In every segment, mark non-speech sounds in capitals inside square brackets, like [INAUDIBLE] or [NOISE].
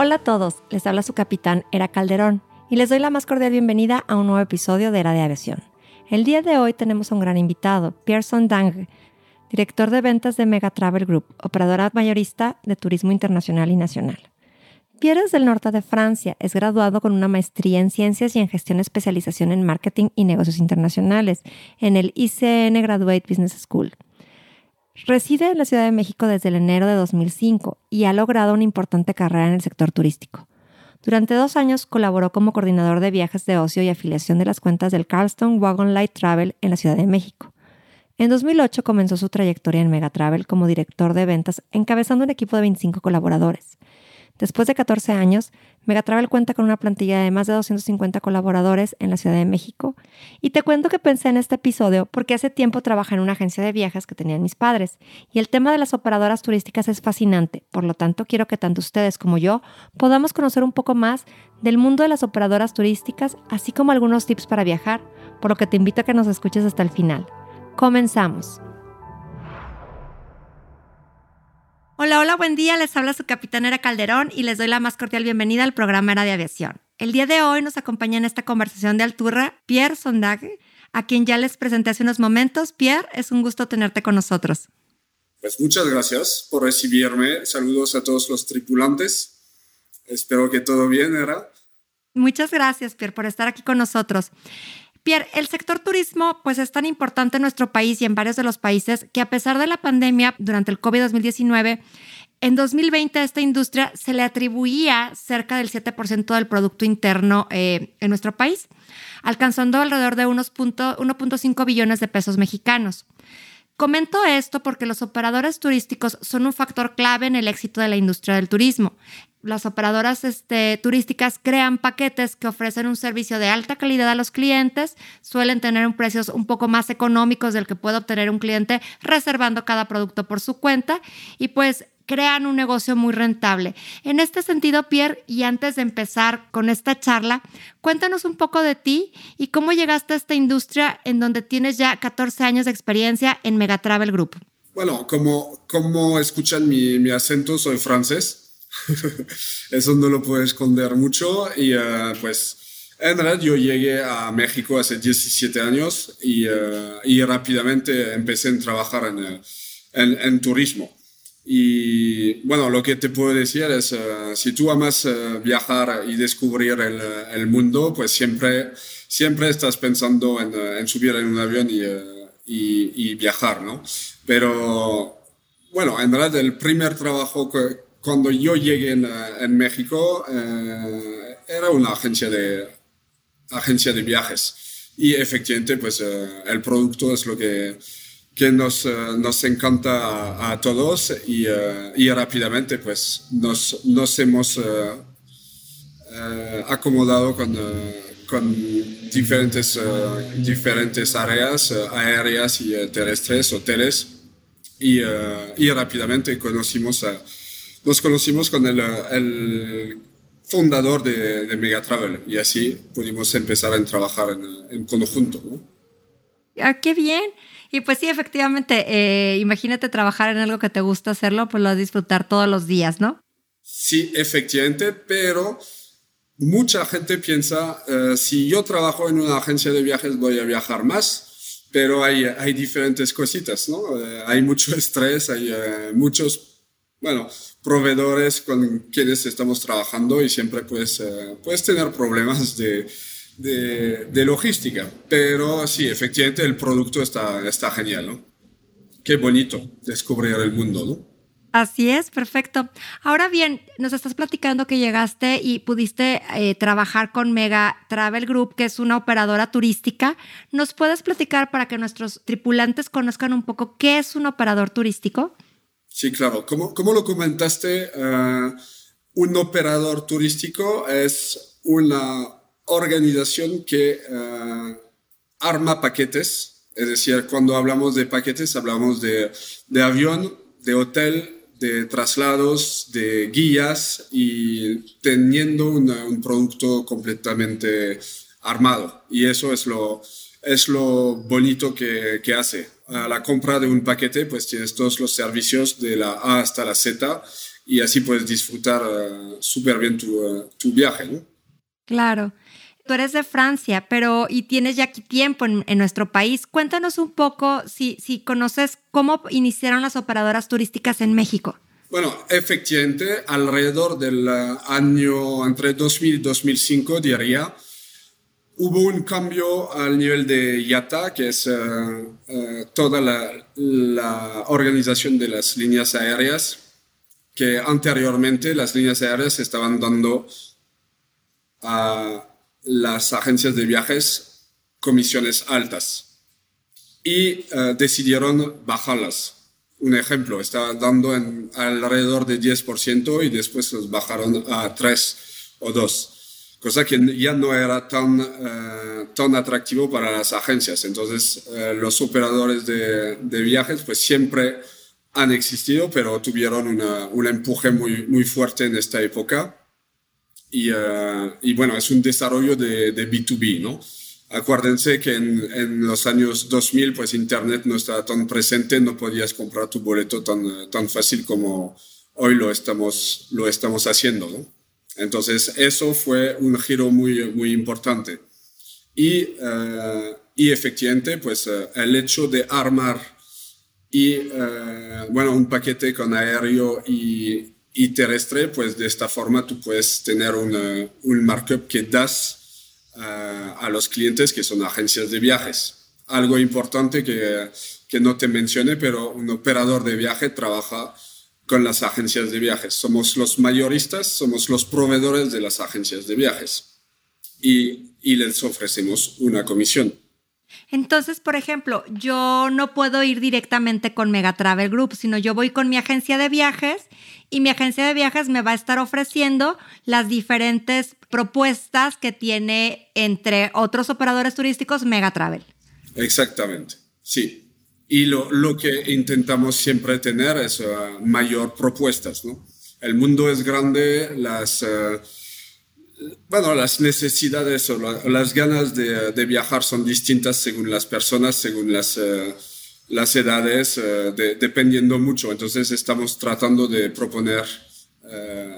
Hola a todos, les habla su capitán Era Calderón y les doy la más cordial bienvenida a un nuevo episodio de Era de Aviación. El día de hoy tenemos a un gran invitado, Pierson Dang, director de ventas de Mega Travel Group, operadora mayorista de turismo internacional y nacional. Pierre es del norte de Francia, es graduado con una maestría en ciencias y en gestión especialización en marketing y negocios internacionales en el ICN Graduate Business School. Reside en la Ciudad de México desde el enero de 2005 y ha logrado una importante carrera en el sector turístico. Durante dos años colaboró como coordinador de viajes de ocio y afiliación de las cuentas del Carlston Wagon Light Travel en la Ciudad de México. En 2008 comenzó su trayectoria en Megatravel como director de ventas, encabezando un equipo de 25 colaboradores. Después de 14 años, Megatravel cuenta con una plantilla de más de 250 colaboradores en la Ciudad de México. Y te cuento que pensé en este episodio porque hace tiempo trabajé en una agencia de viajes que tenían mis padres. Y el tema de las operadoras turísticas es fascinante. Por lo tanto, quiero que tanto ustedes como yo podamos conocer un poco más del mundo de las operadoras turísticas, así como algunos tips para viajar, por lo que te invito a que nos escuches hasta el final. Comenzamos. Hola, hola, buen día. Les habla su capitanera Calderón y les doy la más cordial bienvenida al programa Era de Aviación. El día de hoy nos acompaña en esta conversación de altura Pierre Sondage, a quien ya les presenté hace unos momentos. Pierre, es un gusto tenerte con nosotros. Pues muchas gracias por recibirme. Saludos a todos los tripulantes. Espero que todo bien, ¿era? Muchas gracias, Pierre, por estar aquí con nosotros. Pierre, el sector turismo pues es tan importante en nuestro país y en varios de los países que a pesar de la pandemia durante el COVID-2019, en 2020 a esta industria se le atribuía cerca del 7% del Producto Interno eh, en nuestro país, alcanzando alrededor de 1.5 billones de pesos mexicanos. Comento esto porque los operadores turísticos son un factor clave en el éxito de la industria del turismo. Las operadoras este, turísticas crean paquetes que ofrecen un servicio de alta calidad a los clientes, suelen tener precios un poco más económicos del que puede obtener un cliente reservando cada producto por su cuenta y pues crean un negocio muy rentable. En este sentido, Pierre, y antes de empezar con esta charla, cuéntanos un poco de ti y cómo llegaste a esta industria en donde tienes ya 14 años de experiencia en Megatravel Group. Bueno, como, como escuchan mi, mi acento, soy francés. [LAUGHS] Eso no lo puedo esconder mucho y uh, pues en realidad yo llegué a México hace 17 años y, uh, y rápidamente empecé a trabajar en, uh, en, en, turismo. Y bueno, lo que te puedo decir es, si tú amas viajar y descubrir el, el, mundo, pues siempre, siempre estás pensando en, en subir en un avión y, y, y, viajar, ¿no? Pero bueno, en realidad el primer trabajo que, cuando yo llegué en, en México, eh, era una agencia de, agencia de viajes. Y efectivamente, pues eh, el producto es lo que, que nos, eh, nos encanta a, todos y, y, rápidamente pues nos, nos hemos acomodado con, con diferentes, diferentes áreas aéreas y terrestres, hoteles. Y, y rápidamente conocimos a nos conocimos con el, el fundador de, de Megatravel y así pudimos empezar a trabajar en, en conjunto. ¿no? Ah, ¡Qué bien! Y pues sí, efectivamente, eh, imagínate trabajar en algo que te gusta hacerlo, pues lo vas a disfrutar todos los días, ¿no? Sí, efectivamente, pero mucha gente piensa, eh, si yo trabajo en una agencia de viajes voy a viajar más, pero hay, hay diferentes cositas, ¿no? Eh, hay mucho [LAUGHS] estrés, hay muchos, bueno, proveedores con quienes estamos trabajando y siempre puedes, eh, puedes tener problemas de, de, logística. Pero sí, efectivamente el producto está, está genial, ¿no? Qué bonito descubrir el mundo, ¿no? Así es, perfecto. Ahora bien, nos estás platicando que llegaste y pudiste eh, trabajar con Mega Travel Group, que es una operadora turística. ¿Nos puedes platicar para que nuestros tripulantes conozcan un poco qué es un operador turístico? Sí, claro. Como, como lo comentaste, uh, un operador turístico es una organización que eh, arma paquetes. Es decir, cuando hablamos de paquetes, hablamos de, de avión, de hotel, de traslados, de guías y teniendo un producto completamente armado. Y eso es lo, es lo bonito que, que hace. A la compra de un paquete, pues tienes todos los servicios de la A hasta la Z y así puedes disfrutar uh, súper bien tu, uh, tu, viaje. Claro. Tú eres de Francia, pero y tienes ya aquí tiempo en, en, nuestro país. Cuéntanos un poco si, si conoces cómo iniciaron las operadoras turísticas en México. Bueno, efectivamente, alrededor del uh, año entre 2000 y 2005, diría, hubo un cambio al nivel de IATA, que es uh, uh, toda la, la, organización de las líneas aéreas, que anteriormente las líneas aéreas estaban dando a las agencias de viajes comisiones altas y uh, decidieron bajarlas. Un ejemplo, estaba dando en alrededor de 10% y después los bajaron a 3 o 2 cosa que ya no era tan, uh, tan atractivo para las agencias. Entonces, uh, los operadores de, de, viajes pues siempre han existido, pero tuvieron una, un empuje muy, muy fuerte en esta época. Y, uh, y bueno, es un desarrollo de, de, B2B, ¿no? Acuérdense que en, en, los años 2000, pues Internet no estaba tan presente, no podías comprar tu boleto tan, tan fácil como hoy lo estamos, lo estamos haciendo, ¿no? Entonces, eso fue un giro muy, muy importante. Y, uh, y efectivamente, pues uh, el hecho de armar y, uh, bueno, un paquete con aéreo y, y, terrestre, pues de esta forma tú puedes tener una, un markup que das a los clientes que son agencias de viajes. Algo importante que, que no te mencioné, pero un operador de viaje trabaja con las agencias de viajes. Somos los mayoristas, somos los proveedores de las agencias de viajes y, y les ofrecemos una comisión. Entonces, por ejemplo, yo no puedo ir directamente con Mega Travel Group, sino yo voy con mi agencia de viajes y mi agencia de viajes me va a estar ofreciendo las diferentes propuestas que tiene entre otros operadores turísticos Mega Travel. Exactamente, sí. Y lo, lo que intentamos siempre tener es uh, mayor propuestas, ¿no? El mundo es grande, las, uh, bueno, las necesidades o la, las ganas de, de, viajar son distintas según las personas, según las, uh, las edades, de, dependiendo mucho. Entonces estamos tratando de proponer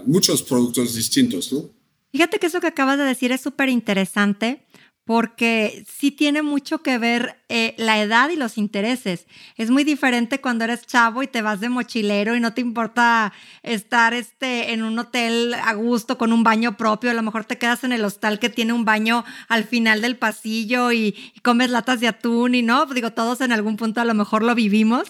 muchos productos distintos, ¿no? Fíjate que eso que acabas de decir es súper interesante porque sí tiene mucho que ver eh, la edad y los intereses. Es muy diferente cuando eres chavo y te vas de mochilero y no te importa estar este, en un hotel a gusto con un baño propio. A lo mejor te quedas en el hostal que tiene un baño al final del pasillo y, y comes latas de atún y no, digo, todos en algún punto a lo mejor lo vivimos.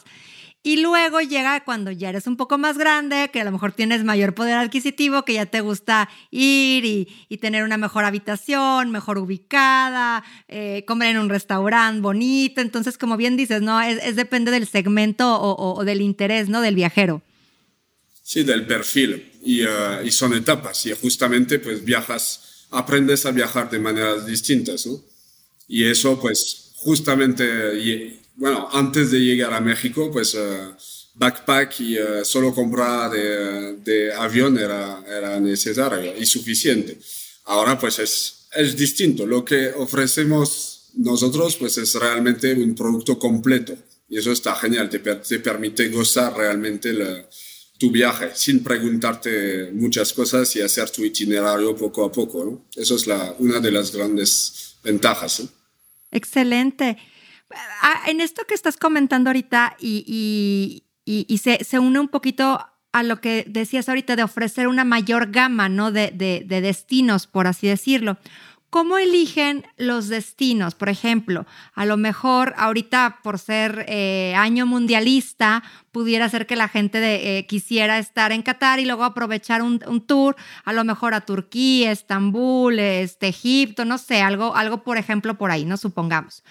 Y luego llega cuando ya eres un poco más grande, que a lo mejor tienes mayor poder adquisitivo, que ya te gusta ir y, y tener una mejor habitación, mejor ubicada, eh, comer en un restaurante bonito. Entonces, como bien dices, ¿no? Es, depende del segmento o, del interés, ¿no? Del viajero. Sí, del perfil. Y, uh, y son etapas. Y justamente, pues viajas, aprendes a viajar de maneras distintas, ¿no? Y eso, pues, justamente bueno, antes de llegar a México, pues uh, backpack y uh, solo comprar de, de, avión era, era necesario y suficiente. Ahora pues es, es distinto. Lo que ofrecemos nosotros pues es realmente un producto completo y eso está genial. Te, te permite gozar realmente la, tu viaje sin preguntarte muchas cosas y hacer tu itinerario poco a poco. ¿no? Eso es la, una de las grandes ventajas. ¿eh? Excelente. Ah, en esto que estás comentando ahorita y, se, une un poquito a lo que decías ahorita de ofrecer una mayor gama ¿no? de, de, de destinos, por así decirlo. ¿Cómo eligen los destinos? Por ejemplo, a lo mejor ahorita por ser eh, año mundialista, pudiera ser que la gente eh, quisiera estar en Qatar y luego aprovechar un, un, tour, a lo mejor a Turquía, Estambul, este, Egipto, no sé, algo, algo por ejemplo por ahí, ¿no? Supongamos.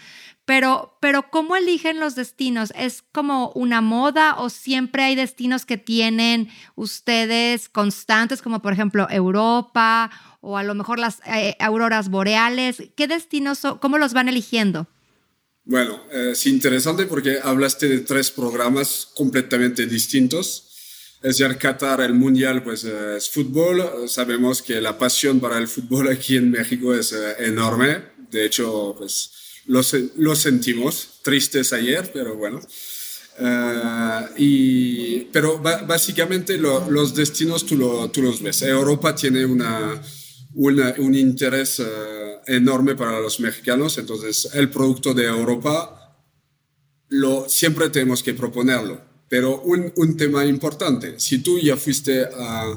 Pero, pero ¿cómo eligen los destinos? ¿Es como una moda o siempre hay destinos que tienen ustedes constantes, como por ejemplo Europa o a lo mejor las eh, auroras boreales? ¿Qué destinos, son, cómo los van eligiendo? Bueno, es interesante porque hablaste de tres programas completamente distintos. Es decir, Qatar, el Mundial, pues eh, es fútbol. Sabemos que la pasión para el fútbol aquí en México es eh, enorme. De hecho, pues lo, sentimos, tristes ayer, pero bueno. Eh, y, pero básicamente los destinos tú, tú, los ves. Europa tiene una, un interés eh, enorme para los mexicanos, entonces el producto de Europa lo, siempre tenemos que proponerlo. Pero un, un tema importante, si tú ya fuiste a,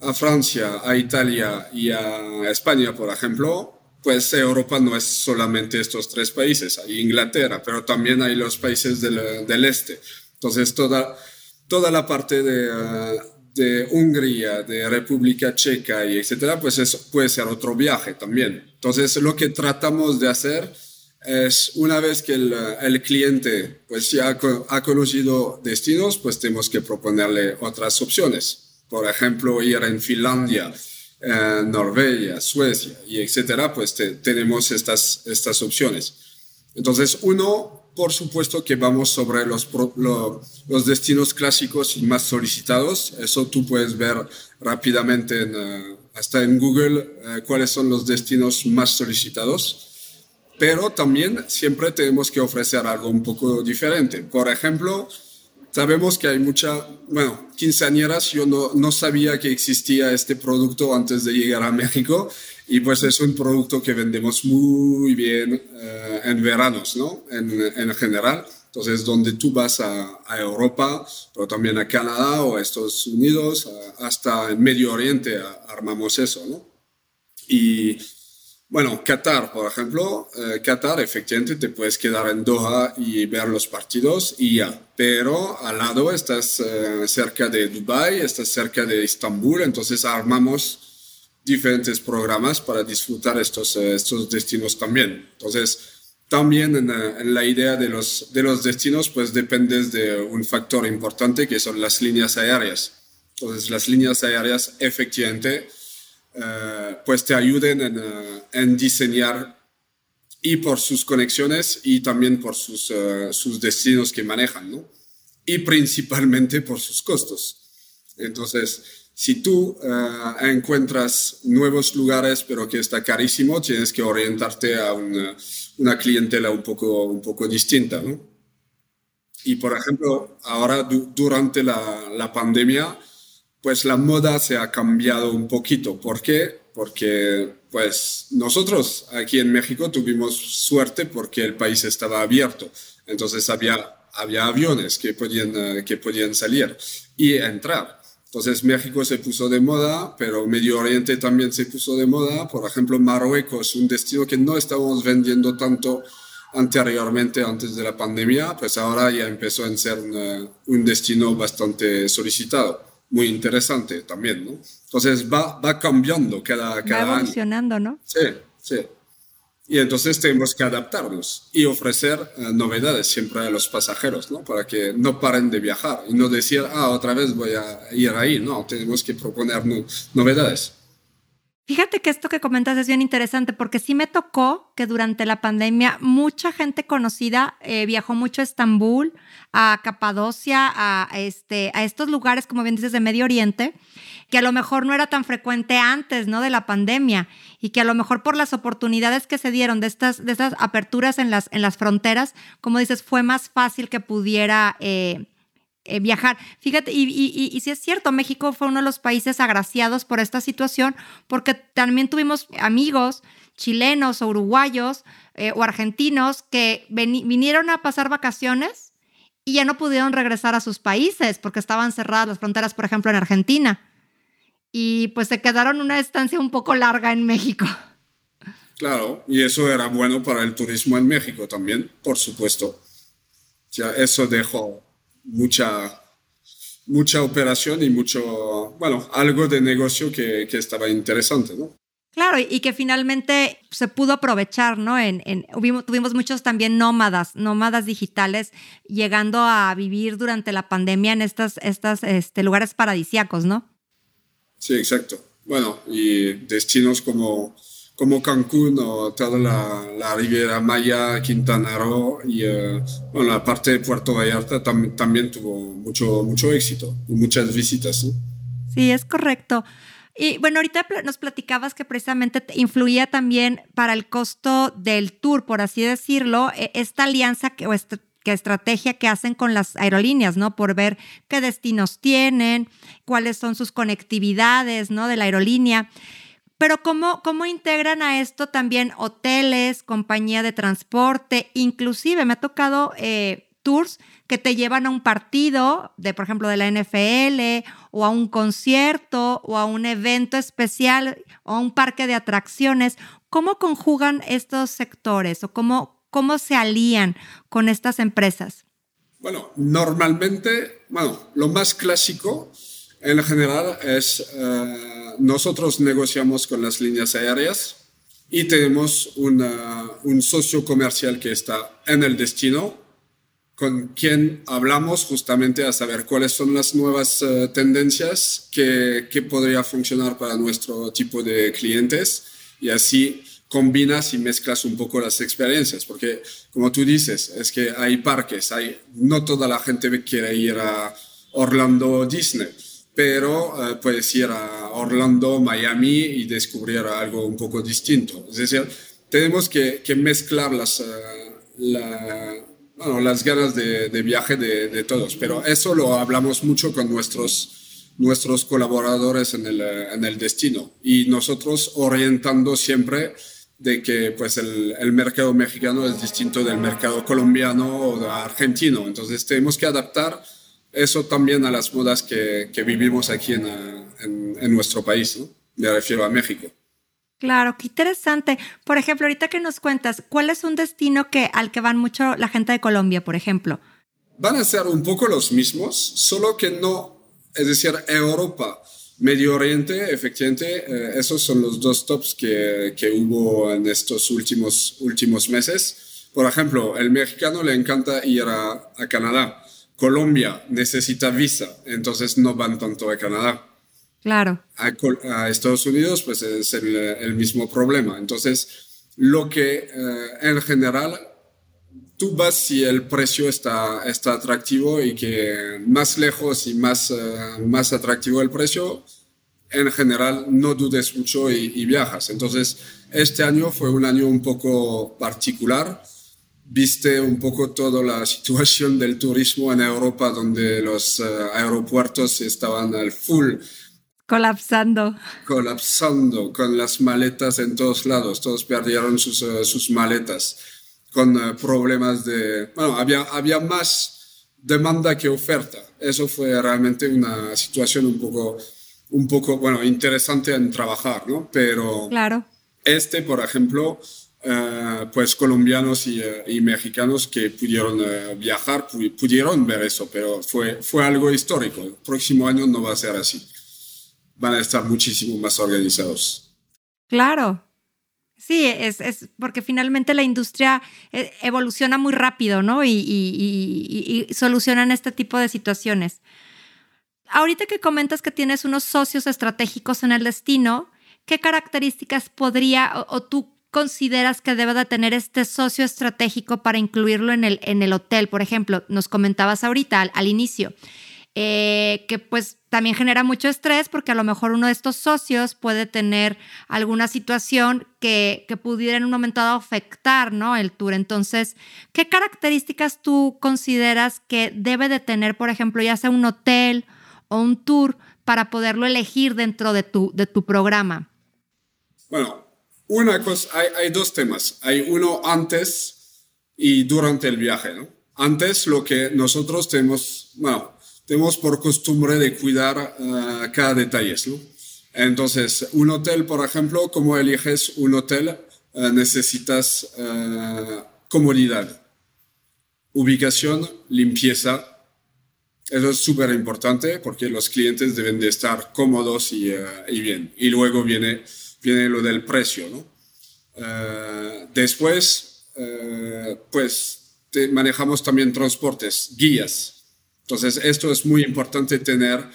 a Francia, a Italia y a España, por ejemplo, pues Europa no es solamente estos tres países, hay Inglaterra, pero también hay los países del, del este. Entonces, toda, toda la parte de, uh, de, Hungría, de República Checa y etcétera, pues eso puede ser otro viaje también. Entonces, lo que tratamos de hacer es una vez que el, el cliente pues ya ha conocido destinos, pues tenemos que proponerle otras opciones. Por ejemplo, ir en Finlandia eh, Noruega, Suecia y etcétera, pues tenemos estas, estas opciones. Entonces, uno, por supuesto que vamos sobre los, los destinos clásicos y más solicitados. Eso tú puedes ver rápidamente eh, hasta en Google eh, cuáles son los destinos más solicitados. Pero también siempre tenemos que ofrecer algo un poco diferente. Por ejemplo, Sabemos que hay mucha, bueno, quinceañeras, yo no, no sabía que existía este producto antes de llegar a México y pues es un producto que vendemos muy bien eh, en veranos, ¿no? En, en, general. Entonces, donde tú vas a, a, Europa, pero también a Canadá o a Estados Unidos, hasta en Medio Oriente armamos eso, ¿no? Y bueno, Qatar, por ejemplo, eh, Qatar efectivamente te puedes quedar en Doha y ver los partidos y ya, pero al lado estás eh, cerca de Dubai, estás cerca de Estambul, entonces armamos diferentes programas para disfrutar estos, eh, estos destinos también. Entonces, también en, en, la idea de los, de los destinos, pues dependes de un factor importante que son las líneas aéreas. Entonces, las líneas aéreas efectivamente eh, pues te ayuden eh, en, diseñar y por sus conexiones y también por sus, eh, sus destinos que manejan, ¿no? Y principalmente por sus costos. Entonces, si tú encuentras nuevos lugares pero que está carísimo, tienes que orientarte a una, una clientela un poco, un poco distinta, ¿no? Y por ejemplo, ahora durante la, la pandemia, pues la moda se ha cambiado un poquito. ¿Por qué? Porque pues nosotros aquí en México tuvimos suerte porque el país estaba abierto. Entonces había, había aviones que podían, eh, que podían salir y entrar. Entonces México se puso de moda, pero Medio Oriente también se puso de moda. Por ejemplo, Marruecos, un destino que no estábamos vendiendo tanto anteriormente, antes de la pandemia, pues ahora ya empezó a ser un destino bastante solicitado muy interesante también, ¿no? Entonces va, va cambiando cada, cada va evolucionando, ¿no? Sí, sí. Y entonces tenemos que adaptarnos y ofrecer eh, novedades siempre a los pasajeros, ¿no? Para que no paren de viajar y no decir, ah, otra vez voy a ir ahí, no, tenemos que proponer novedades. Fíjate que esto que comentas es bien interesante porque sí me tocó que durante la pandemia mucha gente conocida eh, viajó mucho a Estambul, a Capadocia, a, este, a estos lugares, como bien dices, de Medio Oriente, que a lo mejor no era tan frecuente antes, ¿no? De la pandemia y que a lo mejor por las oportunidades que se dieron de estas, de estas aperturas en las, en las fronteras, como dices, fue más fácil que pudiera... Eh, eh, viajar. Fíjate, y, si es cierto, México fue uno de los países agraciados por esta situación, porque también tuvimos amigos chilenos o uruguayos eh, o argentinos que vinieron a pasar vacaciones y ya no pudieron regresar a sus países porque estaban cerradas las fronteras, por ejemplo, en Argentina. Y pues se quedaron una estancia un poco larga en México. Claro, y eso era bueno para el turismo en México también, por supuesto. Ya eso dejó mucha, mucha operación y mucho, bueno, algo de negocio que, que estaba interesante, ¿no? Claro, y que finalmente se pudo aprovechar, ¿no? En, tuvimos muchos también nómadas, nómadas digitales, llegando a vivir durante la pandemia en estos estas, este, lugares paradisíacos, ¿no? Sí, exacto. Bueno, y destinos como, como Cancún o toda la, la Riviera Maya, Quintana Roo y eh, bueno, la parte de Puerto Vallarta también tuvo mucho, mucho éxito y muchas visitas. Sí, es correcto. Y bueno, ahorita nos platicabas que precisamente influía también para el costo del tour, por así decirlo, e, esta alianza o esta, estrategia que hacen con las aerolíneas, ¿no? Por ver qué destinos tienen, cuáles son sus conectividades, ¿no? De la aerolínea. Pero ¿cómo, cómo integran a esto también hoteles, compañía de transporte, inclusive me ha tocado eh, tours que te llevan a un partido de, por ejemplo, de la NFL o a un concierto o a un evento especial o a un parque de atracciones. ¿Cómo conjugan estos sectores o cómo, cómo se alían con estas empresas? Bueno, normalmente, bueno, lo más clásico en general es eh, nosotros negociamos con las líneas aéreas y tenemos un socio comercial que está en el destino con quien hablamos justamente a saber cuáles son las nuevas eh, tendencias que, que, podría funcionar para nuestro tipo de clientes y así combinas y mezclas un poco las experiencias, porque como tú dices, es que hay parques, hay, no toda la gente quiere ir a Orlando Disney, pero eh, puedes ir a Orlando, Miami y descubrir algo un poco distinto. Es decir, tenemos que, que mezclar las, uh, la, bueno, las ganas de, viaje de, todos, pero eso lo hablamos mucho con nuestros, nuestros colaboradores en el, en el destino y nosotros orientando siempre de que pues el, el, mercado mexicano es distinto del mercado colombiano o argentino, entonces tenemos que adaptar eso también a las modas que, que vivimos aquí en, en, en nuestro país, ¿no? me refiero a México. Claro, qué interesante. Por ejemplo, ahorita que nos cuentas, ¿cuál es un destino que, al que van mucho la gente de Colombia, por ejemplo? Van a ser un poco los mismos, solo que no, es decir, Europa, Medio Oriente, efectivamente, eh, esos son los dos tops que, que, hubo en estos últimos, últimos meses. Por ejemplo, el mexicano le encanta ir a, a Canadá. Colombia necesita visa, entonces no van tanto a Canadá. Claro. A, Estados Unidos, pues es el, mismo problema. Entonces, lo que eh, en general, tú vas si el precio está, está atractivo y que más lejos y más, eh, más atractivo el precio, en general no dudes mucho y, viajas. Entonces, este año fue un año un poco particular. Viste un poco toda la situación del turismo en Europa, donde los eh, aeropuertos estaban al full Colapsando. Colapsando, con las maletas en todos lados. Todos perdieron sus, eh, sus maletas, con eh, problemas de... Bueno, había, había más demanda que oferta. Eso fue realmente una situación un poco, un poco, bueno, interesante en trabajar, ¿no? Pero... Claro. Este, por ejemplo, eh, pues colombianos y, y, mexicanos que pudieron viajar, pudieron ver eso, pero fue, fue algo histórico. El próximo año no va a ser así van a estar muchísimo más organizados. Claro. Sí, es, es porque finalmente la industria evoluciona muy rápido, ¿no? Y, y, y, solucionan este tipo de situaciones. Ahorita que comentas que tienes unos socios estratégicos en el destino, ¿qué características podría o, o tú consideras que debe de tener este socio estratégico para incluirlo en el, en el hotel? Por ejemplo, nos comentabas ahorita al, al inicio eh, que pues también genera mucho estrés porque a lo mejor uno de estos socios puede tener alguna situación que, que pudiera en un momento dado afectar ¿no? el tour. Entonces, ¿qué características tú consideras que debe de tener, por ejemplo, ya sea un hotel o un tour para poderlo elegir dentro de tu, de tu programa? Bueno, una cosa, hay, hay dos temas. Hay uno antes y durante el viaje, ¿no? Antes lo que nosotros tenemos, bueno, tenemos por costumbre de cuidar uh, cada detalle. ¿no? Entonces, un hotel, por ejemplo, como eliges un hotel, uh, necesitas uh, comodidad, ubicación, limpieza. Eso es súper importante porque los clientes deben de estar cómodos y, y, bien. Y luego viene viene lo del precio, ¿no? después, pues manejamos también transportes, guías. Entonces, esto es muy importante tener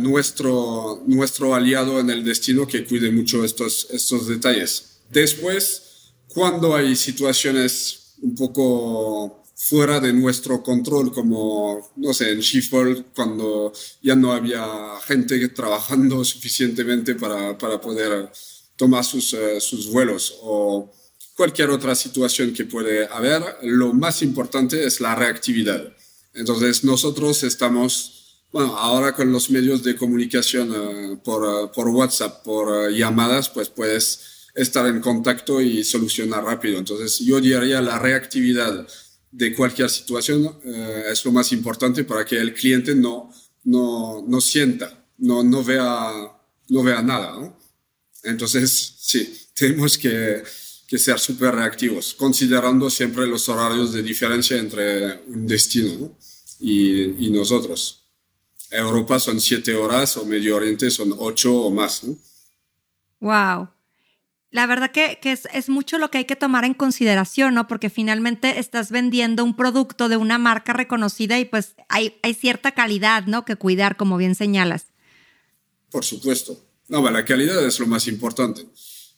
nuestro, nuestro aliado en el destino que cuide mucho estos, estos detalles. Después, cuando hay situaciones un poco fuera de nuestro control, como, no sé, en Schiphol, cuando ya no había gente trabajando [LAUGHS] suficientemente para, para poder tomar sus, eh, sus vuelos o cualquier otra situación que puede haber, lo más importante es la reactividad. Entonces, nosotros estamos, bueno, ahora con los medios de comunicación eh, por, eh, por, WhatsApp, por llamadas, pues puedes estar en contacto y solucionar rápido. Entonces, yo diría la reactividad de cualquier situación eh, es lo más importante para que el cliente no, no, no sienta, no, no, vea, no vea nada. Entonces, sí, [LAUGHS] tenemos que, que ser súper reactivos, considerando siempre los horarios de diferencia entre un destino y, y, nosotros. Europa son siete horas o Medio Oriente son ocho o más. ¿no? Wow la verdad que, es, mucho lo que hay que tomar en consideración, ¿no? Porque finalmente estás vendiendo un producto de una marca reconocida y pues hay, hay cierta calidad, ¿no? Que cuidar, como bien señalas. Por supuesto. No, la calidad es lo más importante.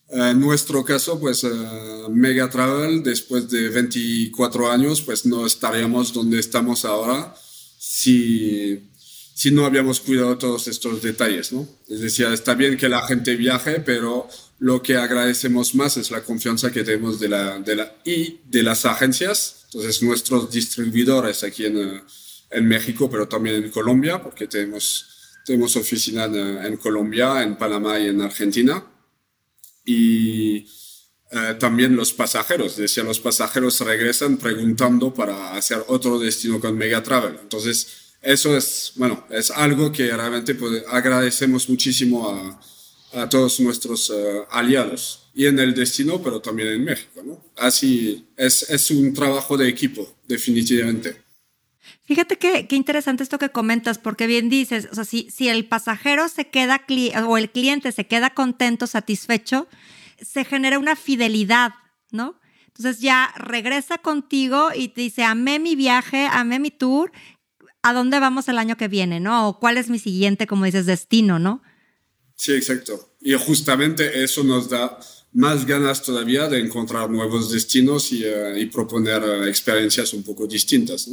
En nuestro caso, pues uh, Mega Travel, después de 24 años, pues no estaríamos donde estamos ahora si, si no habíamos cuidado todos estos detalles, ¿no? Es decir, está bien que la gente viaje, pero lo que agradecemos más es la confianza que tenemos de la, de la, y de las agencias, entonces nuestros distribuidores aquí en, eh, en México, pero también en Colombia, porque tenemos, tenemos oficina en, Colombia, en Panamá y en Argentina. Y eh, también los pasajeros, decía, los pasajeros regresan preguntando para hacer otro destino con Mega Travel. Entonces, eso es, bueno, es algo que realmente pues, agradecemos muchísimo a, a todos nuestros eh, aliados y en el destino, pero también en México. ¿no? Así es, es un trabajo de equipo, definitivamente. Fíjate qué interesante esto que comentas, porque bien dices, o sea, si, si el pasajero se queda, o el cliente se queda contento, satisfecho, se genera una fidelidad, ¿no? Entonces ya regresa contigo y te dice, amé mi viaje, amé mi tour, ¿a dónde vamos el año que viene, no? O cuál es mi siguiente, como dices, destino, ¿no? Sí, exacto. Y justamente eso nos da más ganas todavía de encontrar nuevos destinos y, eh, proponer eh, experiencias un poco distintas.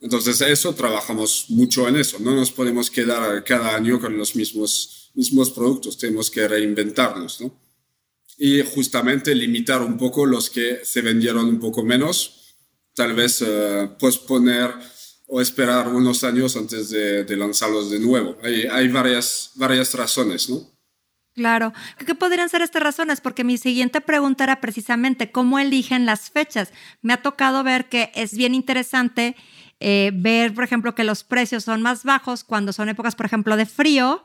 Entonces, eso trabajamos mucho en eso. No nos podemos quedar cada año con los mismos, mismos productos. Tenemos que reinventarnos. ¿no? Y justamente limitar un poco los que se vendieron un poco menos. Tal vez uh, posponer o esperar unos años antes de, lanzarlos de nuevo. Hay, varias, varias razones, ¿no? Claro. ¿Qué podrían ser estas razones? Porque mi siguiente pregunta era precisamente cómo eligen las fechas. Me ha tocado ver que es bien interesante eh, ver, por ejemplo, que los precios son más bajos cuando son épocas, por ejemplo, de frío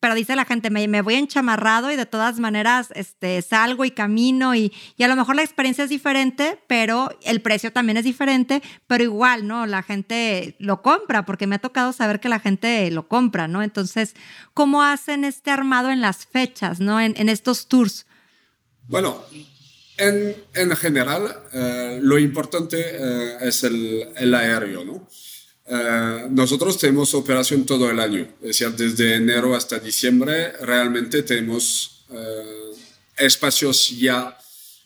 pero dice la gente, me, me, voy enchamarrado y de todas maneras este, salgo y camino y, y, a lo mejor la experiencia es diferente, pero el precio también es diferente, pero igual, ¿no? La gente lo compra porque me ha tocado saber que la gente lo compra, ¿no? Entonces, ¿cómo hacen este armado en las fechas, ¿no? En, en estos tours. Bueno, en, en general, eh, lo importante eh, es el, el aéreo, ¿no? Eh, nosotros tenemos operación todo el año, es decir, desde enero hasta diciembre realmente tenemos eh, espacios ya,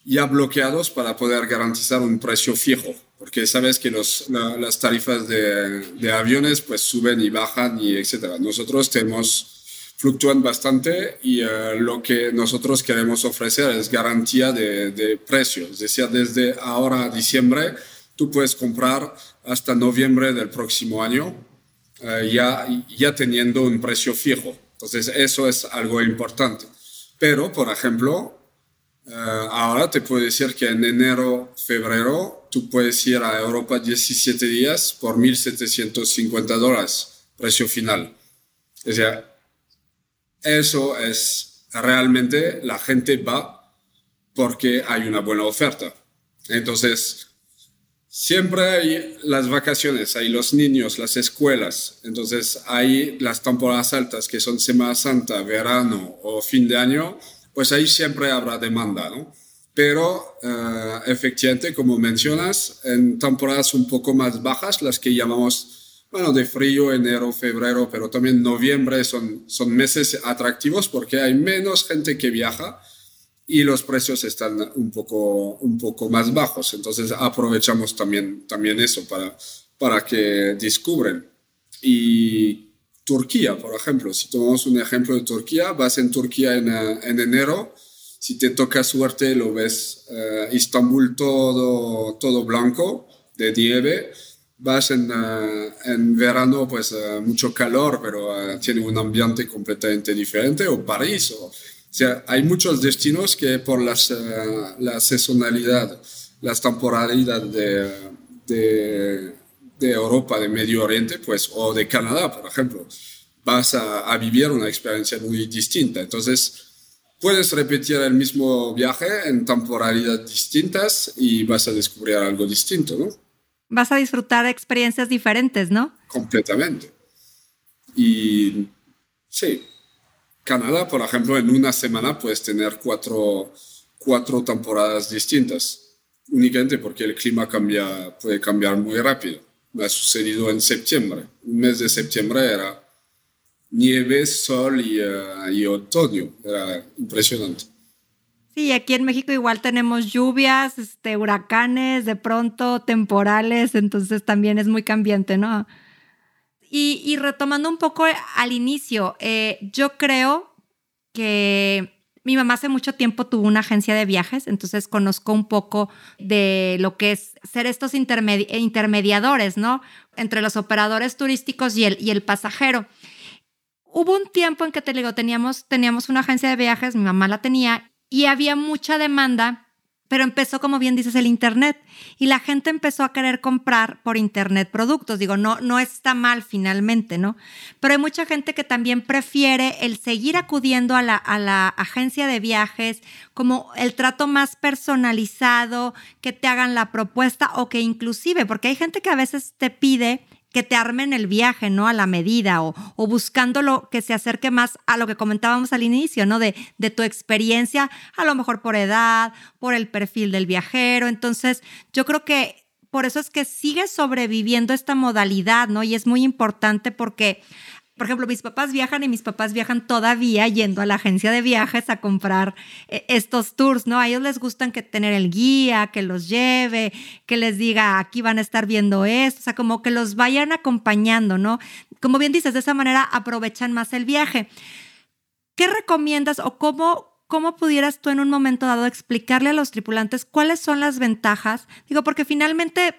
ya bloqueados para poder garantizar un precio fijo, porque sabes que los, las tarifas de, de, aviones pues suben y bajan y etcétera. Nosotros tenemos fluctúan bastante y eh, lo que nosotros queremos ofrecer es garantía de, de es decir, desde ahora a diciembre tú puedes comprar hasta noviembre del próximo año, eh, ya, ya teniendo un precio fijo. Entonces, eso es algo importante. Pero, por ejemplo, eh, ahora te puedo decir que en enero, febrero, tú puedes ir a Europa 17 días por 1.750 dólares, precio final. O sea, eso es realmente la gente va porque hay una buena oferta. Entonces, Siempre hay las vacaciones, hay los niños, las escuelas, entonces hay las temporadas altas que son Semana Santa, verano o fin de año, pues ahí siempre habrá demanda, ¿no? Pero eh, efectivamente, como mencionas, en temporadas un poco más bajas, las que llamamos, bueno, de frío, enero, febrero, pero también noviembre, son, son meses atractivos porque hay menos gente que viaja y los precios están un poco, un poco más bajos. Entonces aprovechamos también, también eso para, para que descubren. Y Turquía, por ejemplo, si tomamos un ejemplo de Turquía, vas en Turquía en, eh, en enero, si te toca suerte lo ves uh, Istambul todo, todo blanco de nieve, vas en, uh, en verano pues uh, mucho calor, pero tiene un ambiente completamente diferente, o París, o sea, hay muchos destinos que por las, la sazonalidad, las temporalidades de, de de Europa, de Medio Oriente, pues, o de Canadá, por ejemplo, vas a, vivir una experiencia muy distinta. Entonces, puedes repetir el mismo viaje en temporalidades distintas y vas a descubrir algo distinto, ¿no? Vas a disfrutar experiencias diferentes, ¿no? Completamente. Y sí, Canadá, por ejemplo, en una semana puedes tener cuatro, cuatro temporadas distintas, únicamente porque el clima cambia, puede cambiar muy rápido me ha sucedido en septiembre. Un mes de septiembre era nieve, sol y, uh, otoño. Era impresionante. Sí, aquí en México igual tenemos lluvias, este, huracanes, de pronto temporales, entonces también es muy cambiante, ¿no? Y, retomando un poco al inicio, eh, yo creo que mi mamá hace mucho tiempo tuvo una agencia de viajes, entonces conozco un poco de lo que es ser estos intermediadores, ¿no? Entre los operadores turísticos y el, y el pasajero. Hubo un tiempo en que te digo, teníamos, teníamos una agencia de viajes, mi mamá la tenía, y había mucha demanda pero empezó, como bien dices, el Internet y la gente empezó a querer comprar por Internet productos. Digo, no, no está mal finalmente, ¿no? Pero hay mucha gente que también prefiere el seguir acudiendo a la, a la agencia de viajes como el trato más personalizado, que te hagan la propuesta o que inclusive, porque hay gente que a veces te pide que te armen el viaje, ¿no? A la medida o, o buscando lo que se acerque más a lo que comentábamos al inicio, ¿no? De, de tu experiencia, a lo mejor por edad, por el perfil del viajero. Entonces, yo creo que por eso es que sigue sobreviviendo esta modalidad, ¿no? Y es muy importante porque por ejemplo, mis papás viajan y mis papás viajan todavía yendo a la agencia de viajes a comprar eh, estos tours, ¿no? A ellos les gustan que tener el guía, que los lleve, que les diga, aquí van a estar viendo esto, o sea, como que los vayan acompañando, ¿no? Como bien dices, de esa manera aprovechan más el viaje. ¿Qué recomiendas o cómo, ¿cómo pudieras tú en un momento dado explicarle a los tripulantes cuáles son las ventajas? Digo, porque finalmente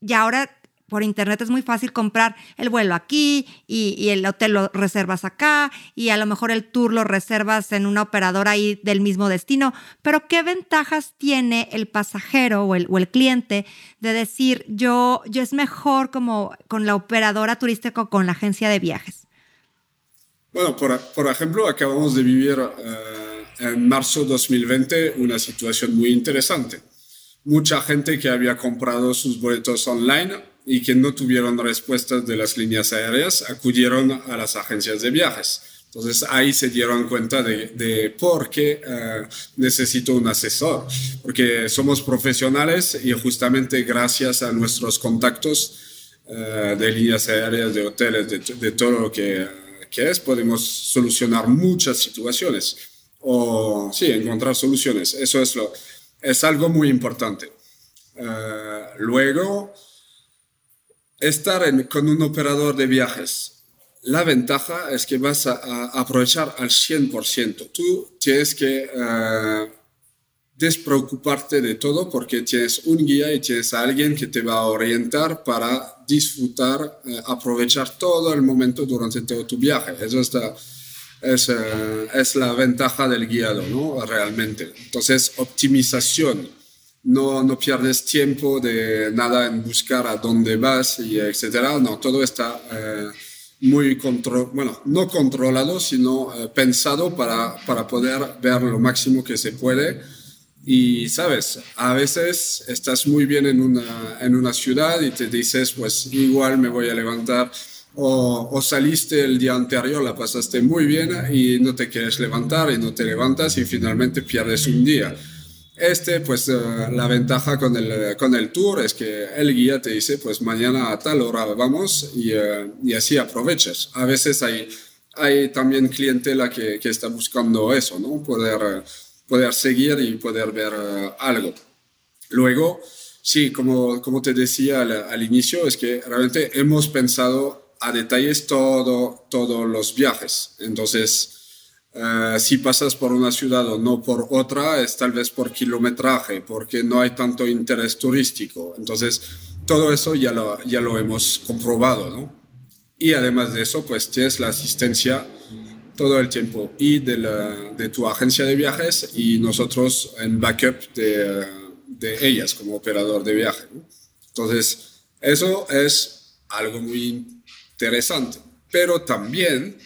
ya ahora por internet es muy fácil comprar el vuelo aquí y, el hotel lo reservas acá y a lo mejor el tour lo reservas en una operadora ahí del mismo destino. Pero ¿qué ventajas tiene el pasajero o el, cliente de decir yo, yo es mejor como con la operadora turística o con la agencia de viajes? Bueno, por, ejemplo, acabamos de vivir eh, en marzo 2020 una situación muy interesante. Mucha gente que había comprado sus boletos online y que no tuvieron respuestas de las líneas aéreas acudieron a las agencias de viajes. Entonces ahí se dieron cuenta de, por qué eh, necesito un asesor, porque somos profesionales y justamente gracias a nuestros contactos eh, de líneas aéreas, de hoteles, de, todo lo que, que, es, podemos solucionar muchas situaciones o sí, encontrar soluciones. Eso es, lo, es algo muy importante. Eh, luego, estar con un operador de viajes, la ventaja es que vas a, aprovechar al 100%. Tú tienes que uh, despreocuparte de todo porque tienes un guía y tienes a alguien que te va a orientar para disfrutar, eh, aprovechar todo el momento durante todo tu viaje. Eso está, es, eh, es la ventaja del guiado, ¿no? Realmente. Entonces, optimización no, no pierdes tiempo de nada en buscar a dónde vas y etcétera. No, todo está eh, muy control, bueno, no controlado, sino eh, pensado para, para poder ver lo máximo que se puede. Y sabes, a veces estás muy bien en una, en una ciudad y te dices, pues igual me voy a levantar O, saliste el día anterior, la pasaste muy bien y no te quieres levantar y no te levantas y finalmente pierdes un día. Este, pues eh, la ventaja con el, con el tour es que el guía te dice, pues mañana a tal hora vamos y, eh, y así aprovechas. A veces hay, hay también clientela que, que está buscando eso, ¿no? Poder, poder seguir y poder ver eh, algo. Luego, sí, como, como te decía al, al inicio, es que realmente hemos pensado a detalles todo, todos los viajes. Entonces, eh, si pasas por una ciudad o no por otra, es tal vez por kilometraje, porque no hay tanto interés turístico. Entonces, todo eso ya lo, ya lo hemos comprobado, ¿no? Y además de eso, pues tienes la asistencia todo el tiempo y de, la, de tu agencia de viajes y nosotros en backup de, de ellas como operador de viaje. Entonces, eso es algo muy interesante. Pero también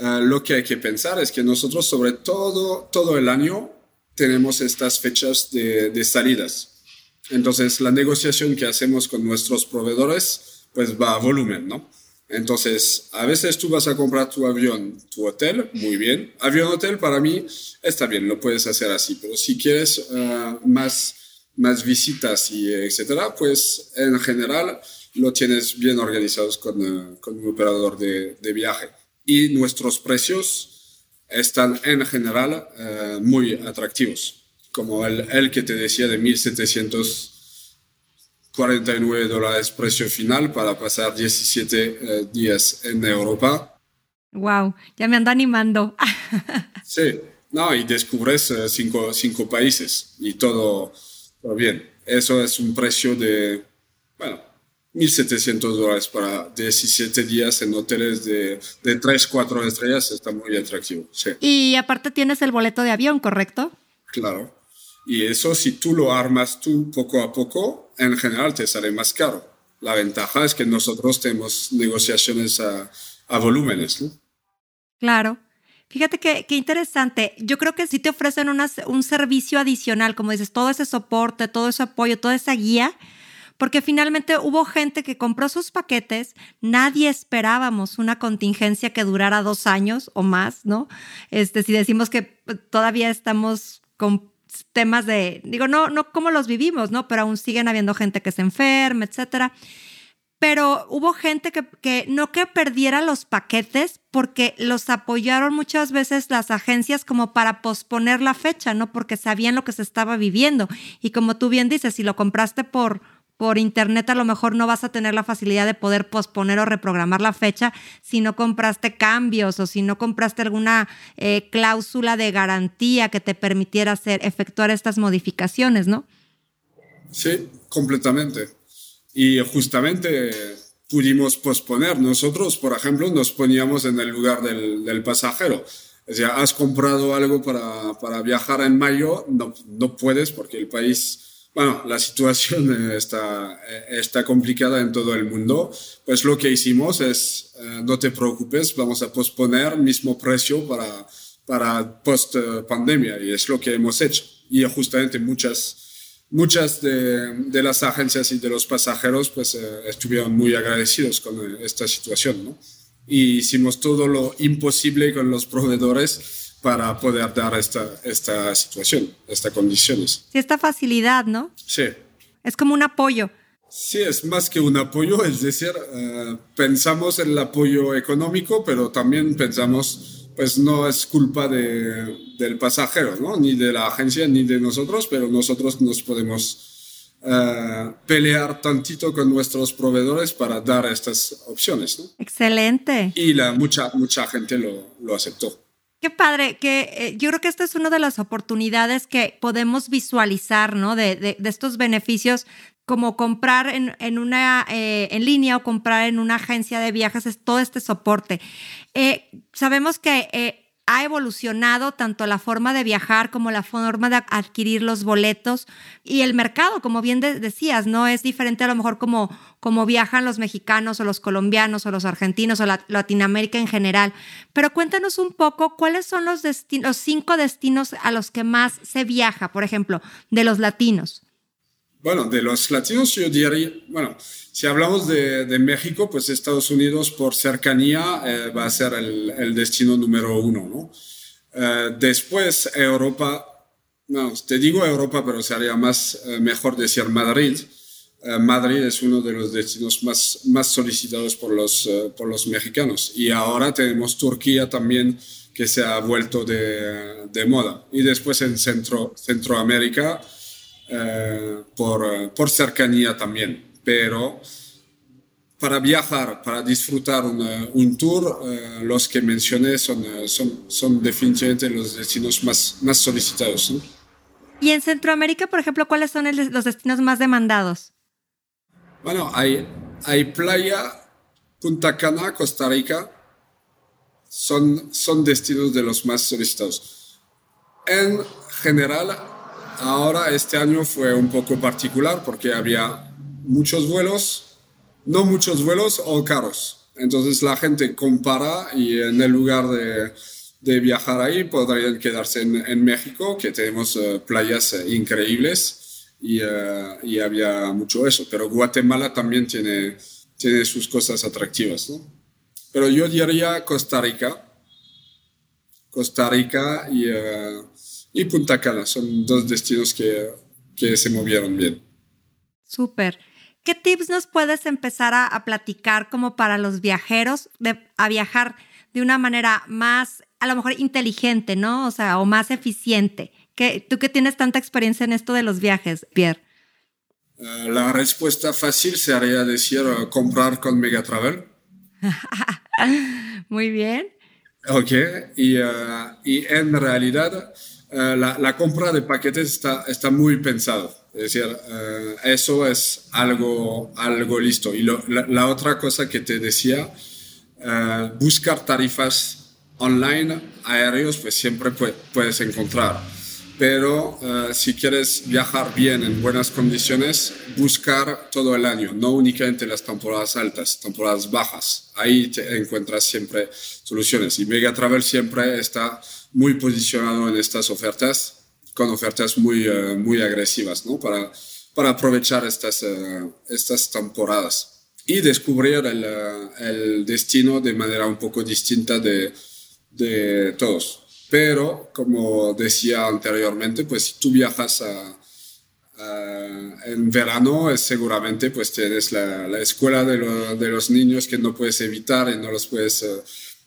eh, lo que hay que pensar es que nosotros sobre todo todo el año tenemos estas fechas de, salidas. Entonces la negociación que hacemos con nuestros proveedores pues va a volumen, ¿no? Entonces, a veces tú vas a comprar tu avión, tu hotel, muy bien. Avión-hotel para mí está bien, lo puedes hacer así, pero si quieres eh, más, más visitas y etcétera, pues en general lo tienes bien organizados con, eh, con un operador de, de, viaje. Y nuestros precios están en general eh, muy atractivos, como el, el, que te decía de 1.749 dólares precio final para pasar 17 eh, días en Europa. Wow, ya me ando animando. [LAUGHS] sí, no, y descubres cinco, cinco países y todo, todo bien. Eso es un precio de, bueno, 1.700 dólares para 17 días en hoteles de, de 3, 4 estrellas está muy atractivo. Sí. Y aparte tienes el boleto de avión, ¿correcto? Claro. Y eso si tú lo armas tú poco a poco, en general te sale más caro. La ventaja es que nosotros tenemos negociaciones a, a volúmenes, ¿no? Claro. Fíjate qué interesante. Yo creo que si te ofrecen una, un servicio adicional, como dices, todo ese soporte, todo ese apoyo, toda esa guía, porque finalmente hubo gente que compró sus paquetes, nadie esperábamos una contingencia que durara dos años o más, ¿no? Este, si decimos que todavía estamos con temas de, digo, no, no cómo los vivimos, ¿no? Pero aún siguen habiendo gente que se enferma, etcétera. Pero hubo gente que, que no que perdiera los paquetes porque los apoyaron muchas veces las agencias como para posponer la fecha, ¿no? Porque sabían lo que se estaba viviendo. Y como tú bien dices, si lo compraste por por internet a lo mejor no vas a tener la facilidad de poder posponer o reprogramar la fecha si no compraste cambios o si no compraste alguna eh, cláusula de garantía que te permitiera hacer, efectuar estas modificaciones, ¿no? Sí, completamente. Y justamente pudimos posponer. Nosotros, por ejemplo, nos poníamos en el lugar del, del pasajero. O sea, has comprado algo para, para viajar en mayo, no, no puedes porque el país bueno, la situación [LAUGHS] está, está complicada en todo el mundo, pues lo que hicimos es, eh, no te preocupes, vamos a posponer mismo precio para, para post pandemia y es lo que hemos hecho. Y justamente muchas, muchas de, de las agencias y de los pasajeros pues eh, estuvieron muy agradecidos con esta situación, ¿no? Y hicimos todo lo imposible con los proveedores para poder dar esta, esta situación, estas condiciones. Sí, esta facilidad, ¿no? Sí. Es como un apoyo. Sí, es más que un apoyo, [LAUGHS] es decir, uh, pensamos en el apoyo económico, pero también pensamos, pues no es culpa de, del pasajero, ¿no? Ni de la agencia, ni de nosotros, pero nosotros nos podemos uh, pelear tantito con nuestros proveedores para dar estas opciones, ¿no? Excelente. Y la, mucha, mucha gente lo, lo aceptó. Qué padre, que eh, yo creo que esta es una de las oportunidades que podemos visualizar, ¿no? De, de, estos beneficios, como comprar en, en una eh, en línea o comprar en una agencia de viajes, es todo este soporte. Eh, sabemos que ha evolucionado tanto la forma de viajar como la forma de adquirir los boletos y el mercado, como bien de decías, no es diferente a lo mejor como, como viajan los mexicanos o los colombianos o los argentinos o la, Latinoamérica en general. Pero cuéntanos un poco cuáles son los cinco destinos a los que más se viaja, por ejemplo, de los latinos. Bueno, de los latinos yo diría, bueno, si hablamos de, de México, pues Estados Unidos por cercanía eh, va a ser el, destino número uno, ¿no? Eh, después Europa, no, te digo Europa, pero sería más eh, mejor decir Madrid. Madrid es uno de los destinos más, más solicitados por los, por los mexicanos. Y ahora tenemos Turquía también, que se ha vuelto de, de moda. Y después en Centro, Centroamérica, por, por cercanía también pero para viajar, para disfrutar un tour, eh, los que mencioné son, eh, son, son, definitivamente los destinos más, más solicitados. Y en Centroamérica, por ejemplo, ¿cuáles son los destinos más demandados? Bueno, hay, hay playa, Punta Cana, Costa Rica, son, son destinos de los más solicitados. En general, ahora este año fue un poco particular porque había muchos vuelos, no muchos vuelos o caros. Entonces la gente compara y en el lugar de, de viajar ahí podrían quedarse en, en México, que tenemos eh, playas eh, increíbles y, uh, y, había mucho eso. Pero Guatemala también tiene, tiene sus cosas atractivas. ¿no? Pero yo diría Costa Rica. Costa Rica y, y Punta Cana son dos destinos que, que se movieron bien. Súper. ¿Qué tips nos puedes empezar a, platicar como para los viajeros a viajar de una manera más, a lo mejor inteligente, ¿no? O sea, o más eficiente. ¿Qué, tú que tienes tanta experiencia en esto de los viajes, Pierre. Uh, la respuesta fácil sería decir uh, comprar con Megatravel. [LAUGHS] Muy bien. Ok, y, uh, y en realidad la, la, compra de paquetes está, está muy pensado. Es decir, eh, eso es algo, algo listo. Y la, otra cosa que te decía, uh, buscar tarifas online aéreos, pues siempre puedes encontrar. Pero uh, si quieres viajar bien en buenas condiciones, buscar todo el año, no únicamente las temporadas altas, temporadas bajas. Ahí te encuentras siempre soluciones. Y Mega Travel siempre está muy posicionado en estas ofertas con ofertas muy, eh, muy agresivas, ¿no? Para, para aprovechar estas, eh, estas temporadas y descubrir el, eh, el, destino de manera un poco distinta de, de todos. Pero, como decía anteriormente, pues si tú viajas a, en verano, es seguramente pues tienes la, la escuela de, de, los niños que no puedes evitar y no los puedes,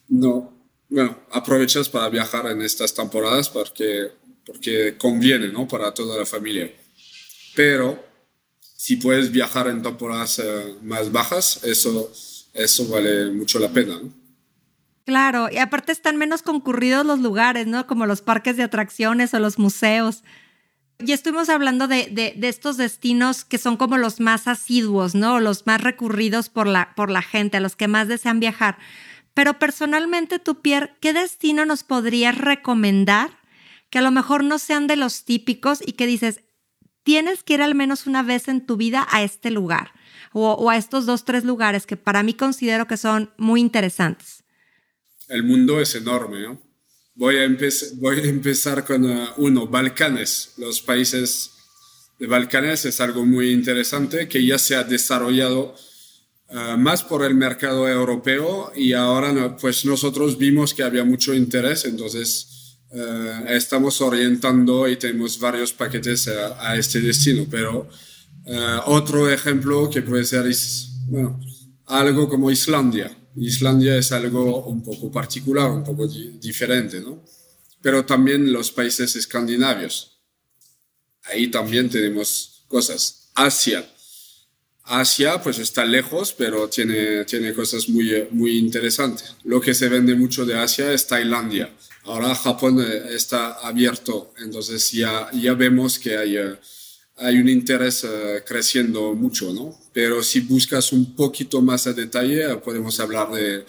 no, bueno, aprovechas para viajar en estas temporadas porque porque conviene, ¿no? Para toda la familia. Pero si puedes viajar en temporadas eh, más bajas, eso, eso vale mucho la pena, Claro, y aparte están menos concurridos los lugares, ¿no? Como los parques de atracciones o los museos. Ya estuvimos hablando de, de, de, estos destinos que son como los más asiduos, ¿no? Los más recurridos por la, por la gente, a los que más desean viajar. Pero personalmente, tú, Pierre, ¿qué destino nos podrías recomendar que a lo mejor no sean de los típicos y que dices, tienes que ir al menos una vez en tu vida a este lugar o, a estos dos, tres lugares que para mí considero que son muy interesantes. El mundo es enorme, ¿no? Voy a, empezar con uh, uno, Balcanes. Los países de Balcanes es algo muy interesante que ya se ha desarrollado uh, más por el mercado europeo y ahora pues nosotros vimos que había mucho interés, entonces eh, estamos orientando y tenemos varios paquetes a, este destino, pero eh, otro ejemplo que puede ser es, bueno, algo como Islandia. Islandia es algo un poco particular, un poco diferente, ¿no? Pero también los países escandinavios. Ahí también tenemos cosas. Asia. Asia pues está lejos, pero tiene, tiene cosas muy, muy interesantes. Lo que se vende mucho de Asia es Tailandia. Ahora Japón eh, está abierto, entonces ya, ya vemos que hay, eh, hay un interés eh, creciendo mucho, ¿no? Pero si buscas un poquito más a detalle, podemos hablar de,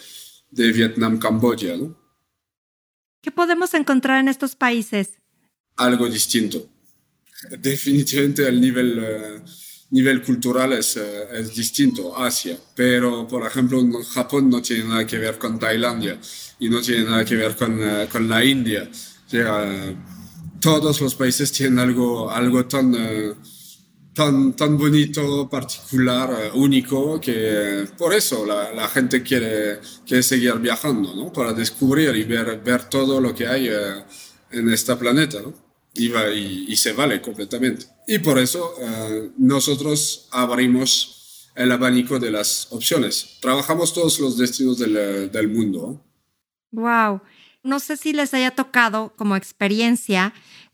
de Vietnam, Camboya, ¿no? ¿Qué podemos encontrar en estos países? Algo distinto. Definitivamente el nivel nivel cultural es, eh, es, distinto, Asia, pero por ejemplo Japón no tiene nada que ver con Tailandia y no tiene nada que ver con, uh, con la India. O sea, todos los países tienen algo, algo tan, uh, tan, tan bonito, particular, único, que por eso la, gente quiere, quiere seguir viajando, ¿no? Para descubrir y ver, ver todo lo que hay en este planeta, ¿no? Y, se vale completamente. Y por eso nosotros abrimos el abanico de las opciones. Trabajamos todos los destinos del, del mundo. Wow. No sé si les haya tocado como experiencia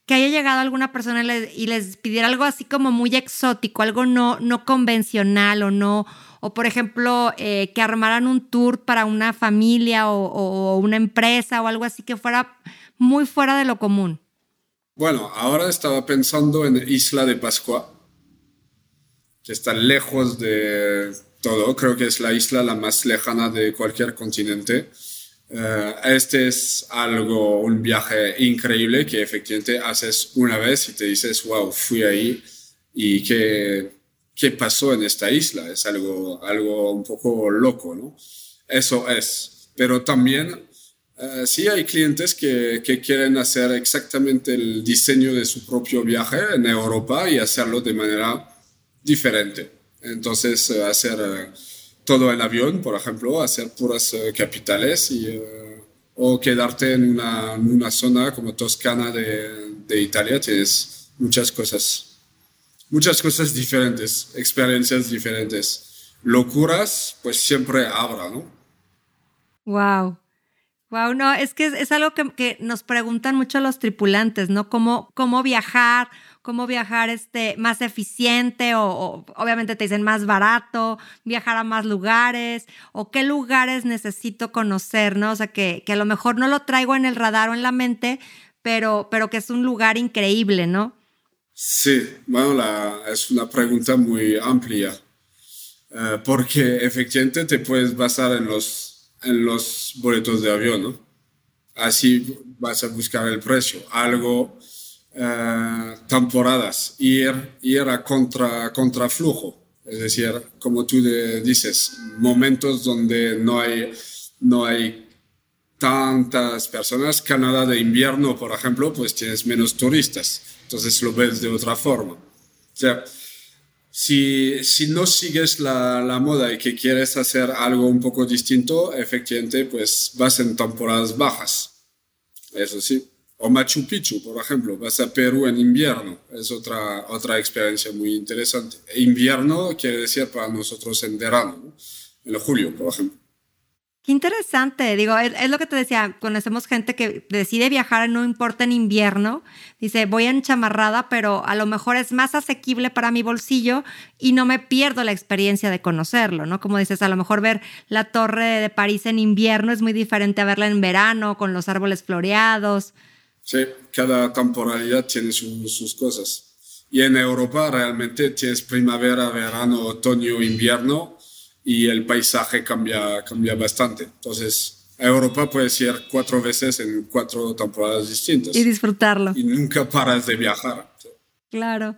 que haya llegado alguna persona y les, pidiera algo así como muy exótico, algo no, no convencional o no, o por ejemplo, eh, que armaran un tour para una familia o, o, una empresa o algo así que fuera muy fuera de lo común. Bueno, ahora estaba pensando en Isla de Pascua, que está lejos de todo, creo que es la isla la más lejana de cualquier continente eh, este es algo, un viaje increíble que efectivamente haces una vez y te dices, wow, fui ahí y qué, qué pasó en esta isla. Es algo, algo un poco loco, ¿no? Eso es. Pero también uh, sí hay clientes que, que, quieren hacer exactamente el diseño de su propio viaje en Europa y hacerlo de manera diferente. Entonces, uh, hacer todo el avión, por ejemplo, hacer puras eh, capitales y, eh, o quedarte en una, una, zona como Toscana de, de, Italia, tienes muchas cosas, muchas cosas diferentes, experiencias diferentes. Locuras, pues siempre habrá, ¿no? Wow. Wow, no, es que es, algo que, que, nos preguntan mucho los tripulantes, ¿no? ¿Cómo, cómo viajar cómo viajar este, más eficiente o, obviamente te dicen más barato, viajar a más lugares o qué lugares necesito conocer, ¿no? O sea, que, que a lo mejor no lo traigo en el radar o en la mente, pero, pero que es un lugar increíble, ¿no? Sí, bueno, es una pregunta muy amplia, eh, porque efectivamente te puedes basar en los, en los boletos de avión, ¿no? Así vas a buscar el precio. Algo eh, temporadas, ir, ir a contra, contraflujo. Es decir, como tú dices, momentos donde no hay, no hay tantas personas. Canadá de invierno, por ejemplo, pues tienes menos turistas. Entonces lo ves de otra forma. O sea, si, si no sigues la, la, moda y que quieres hacer algo un poco distinto, efectivamente, pues vas en temporadas bajas. Eso sí. O Machu Picchu, por ejemplo, vas a Perú en invierno, es otra, otra experiencia muy interesante. Invierno quiere decir para nosotros en verano, en julio, por ejemplo. Qué interesante, digo, es, lo que te decía, conocemos gente que decide viajar, no importa en invierno, dice, voy en chamarrada, pero a lo mejor es más asequible para mi bolsillo y no me pierdo la experiencia de conocerlo, ¿no? Como dices, a lo mejor ver la torre de París en invierno es muy diferente a verla en verano, con los árboles floreados. Sí, cada temporalidad tiene sus cosas. Y en Europa realmente tienes primavera, verano, otoño, invierno y el paisaje cambia, cambia bastante. Entonces, a Europa puedes ir cuatro veces en cuatro temporadas distintas. Y disfrutarlo. Y nunca paras de viajar. Claro.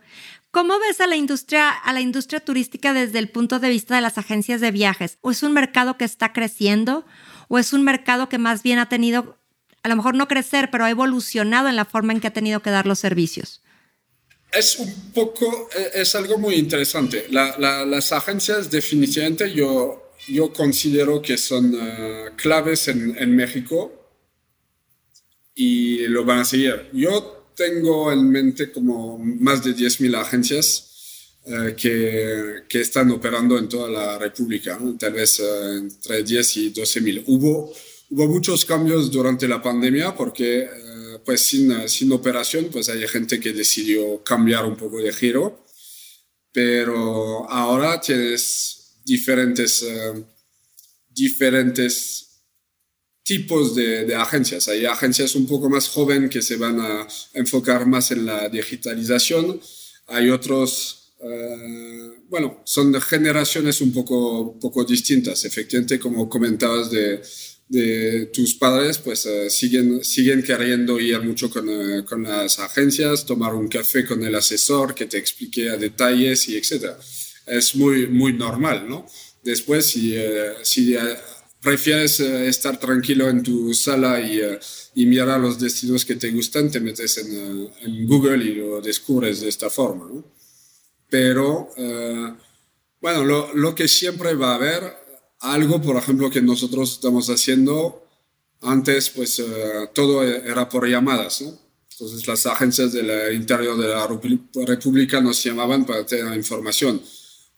¿Cómo ves a la industria, a la industria turística desde el punto de vista de las agencias de viajes? ¿O es un mercado que está creciendo? ¿O es un mercado que más bien ha tenido a lo mejor no crecer, pero ha evolucionado en la forma en que ha tenido que dar los servicios? Es un poco, eh, es algo muy interesante. las agencias definitivamente yo, yo considero que son eh, claves en, México y lo van a seguir. Yo tengo en mente como más de 10.000 agencias eh, que, que, están operando en toda la República, tal vez entre 10 y 12.000. Hubo Hubo muchos cambios durante la pandemia porque eh, pues sin, sin operación pues hay gente que decidió cambiar un poco de giro, pero ahora tienes diferentes, eh, diferentes tipos de, de, agencias. Hay agencias un poco más jóvenes que se van a enfocar más en la digitalización. Hay otros, eh, bueno, son generaciones un poco, poco distintas. Efectivamente, como comentabas de de tus padres, pues eh, siguen, siguen queriendo ir mucho con, eh, con, las agencias, tomar un café con el asesor que te explique a detalles y etcétera. Es muy, muy normal, ¿no? Después, si, eh, si prefieres estar tranquilo en tu sala y, y, mirar los destinos que te gustan, te metes en, en, Google y lo descubres de esta forma, ¿no? pero bueno, lo, lo, que siempre va a haber, algo, por ejemplo, que nosotros estamos haciendo, antes pues todo era por llamadas, ¿no? Entonces las agencias del interior de la República nos llamaban para tener información.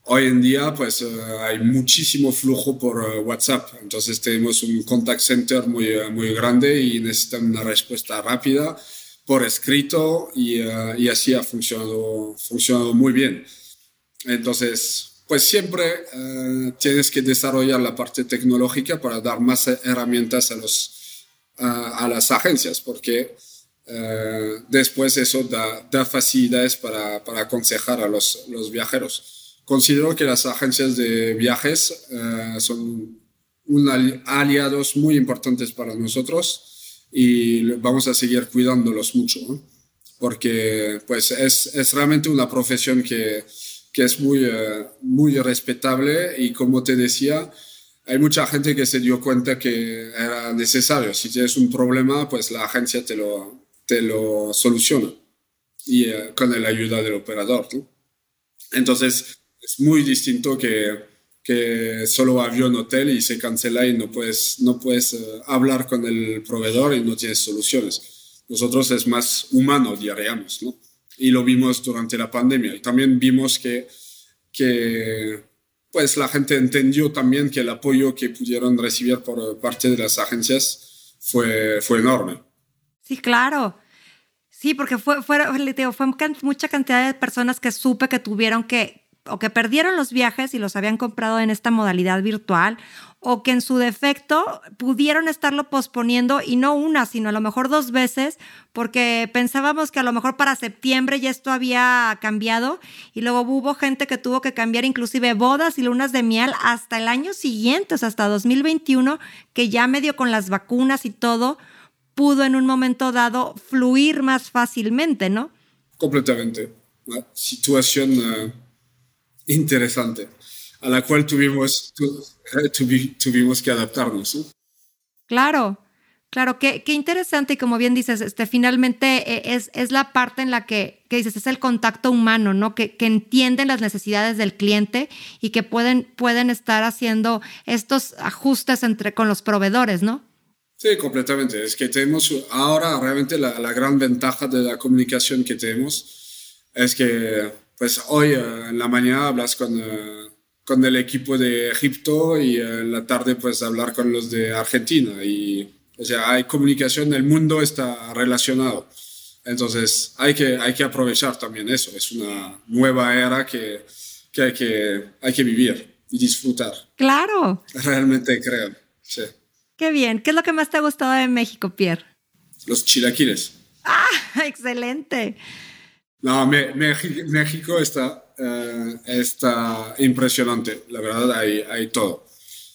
Hoy en día pues eh, hay muchísimo flujo por eh, WhatsApp. Entonces tenemos un contact center muy, eh, muy grande y necesitan una respuesta rápida por escrito y, y así ha funcionado, funcionado muy bien. Entonces, pues siempre tienes que desarrollar la parte tecnológica para dar más herramientas a, los, a las agencias, porque eh, después eso da, facilidades para, para, aconsejar a los, los, viajeros. Considero que las agencias de viajes eh, son un aliados muy importantes para nosotros y vamos a seguir cuidándolos mucho, porque pues es, es, realmente una profesión que, que es muy, eh, muy respetable y como te decía, hay mucha gente que se dio cuenta que era necesario. Si tienes un problema, pues la agencia te lo, te lo soluciona y eh, con la ayuda del operador. Entonces es muy distinto que, que solo avión hotel y se cancela y no puedes, no puedes eh, hablar con el proveedor y no tienes soluciones. Nosotros es más humano, diríamos, ¿no? Y lo vimos durante la pandemia. Y también vimos que, que pues la gente entendió también que el apoyo que pudieron recibir por parte de las agencias fue, fue enorme. Sí, claro. Sí, porque fue, fue, fue mucha cantidad de personas que supe que tuvieron que, o que perdieron los viajes y los habían comprado en esta modalidad virtual, o que en su defecto pudieron estarlo posponiendo y no una, sino a lo mejor dos veces, porque pensábamos que a lo mejor para septiembre ya esto había cambiado y luego hubo gente que tuvo que cambiar inclusive bodas y lunas de miel hasta el año siguiente, o sea, hasta 2021, que ya medio con las vacunas y todo, pudo en un momento dado fluir más fácilmente, ¿no? Completamente. Una situación eh, interesante a la cual tuvimos, eh, tuvimos que adaptarnos. Claro, claro, qué, qué, interesante y como bien dices, este, finalmente eh, es, es la parte en la que, que, dices, es el contacto humano, ¿no? Que, que, entienden las necesidades del cliente y que pueden, pueden estar haciendo estos ajustes entre, con los proveedores, ¿no? Sí, completamente. Es que tenemos ahora realmente la, la, gran ventaja de la comunicación que tenemos es que pues hoy eh, en la mañana hablas con, con el equipo de Egipto y en la tarde puedes hablar con los de Argentina y o sea, hay comunicación, el mundo está relacionado. Entonces hay que, hay que aprovechar también eso. Es una nueva era que, que, hay, que hay que vivir y disfrutar. Claro. Realmente creo. Sí. Qué bien. ¿Qué es lo que más te ha gustado de México, Pierre? Los chilaquiles. [LAUGHS] Ah, excelente. No, México está, eh, está impresionante. La verdad, hay, hay todo.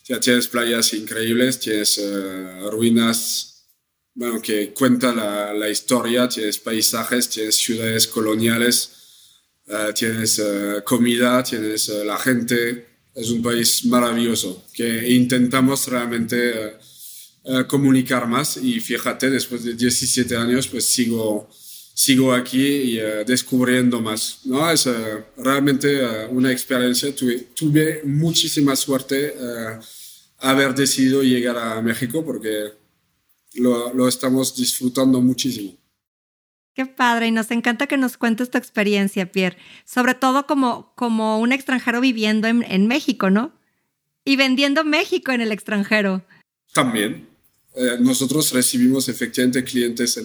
Ya tienes playas increíbles, tienes eh, ruinas, bueno, que cuentan la, la, historia, tienes paisajes, tienes ciudades coloniales, uh, tienes comida, tienes la gente. Es un país maravilloso que intentamos realmente eh, comunicar más y fíjate, después de 17 años pues sigo, sigo aquí y uh, descubriendo más. ¿no? Es uh, realmente una experiencia, tuve, tuve muchísima suerte haber decidido llegar a México porque lo, lo estamos disfrutando muchísimo. Qué padre y nos encanta que nos cuentes tu experiencia, Pierre, sobre todo como, como un extranjero viviendo en, en México, ¿no? Y vendiendo México en el extranjero. También, eh, nosotros recibimos efectivamente clientes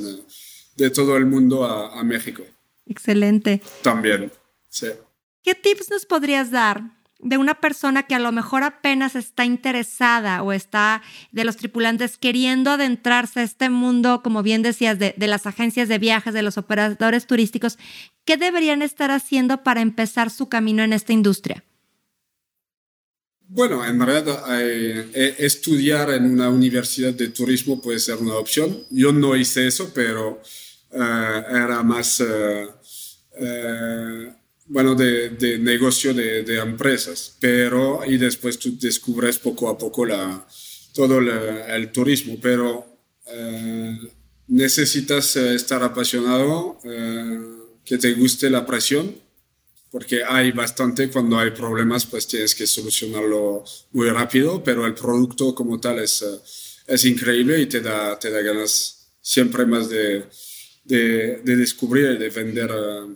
de todo el mundo a, México. Excelente. También, sí. ¿Qué tips nos podrías dar de una persona que a lo mejor apenas está interesada o está de los tripulantes queriendo adentrarse a este mundo, como bien decías, de, de, las agencias de viajes, de los operadores turísticos, ¿qué deberían estar haciendo para empezar su camino en esta industria? Bueno, en realidad eh, eh, estudiar en una universidad de turismo puede ser una opción. Yo no hice eso, pero era más, bueno, de, negocio de, empresas. Pero, y después tú descubres poco a poco la, todo el turismo, pero necesitas estar apasionado, que te guste la presión porque hay bastante, cuando hay problemas, pues tienes que solucionarlo muy rápido, pero el producto como tal es, eh, es increíble y te da, te da ganas siempre más de, de, descubrir y de vender, uh,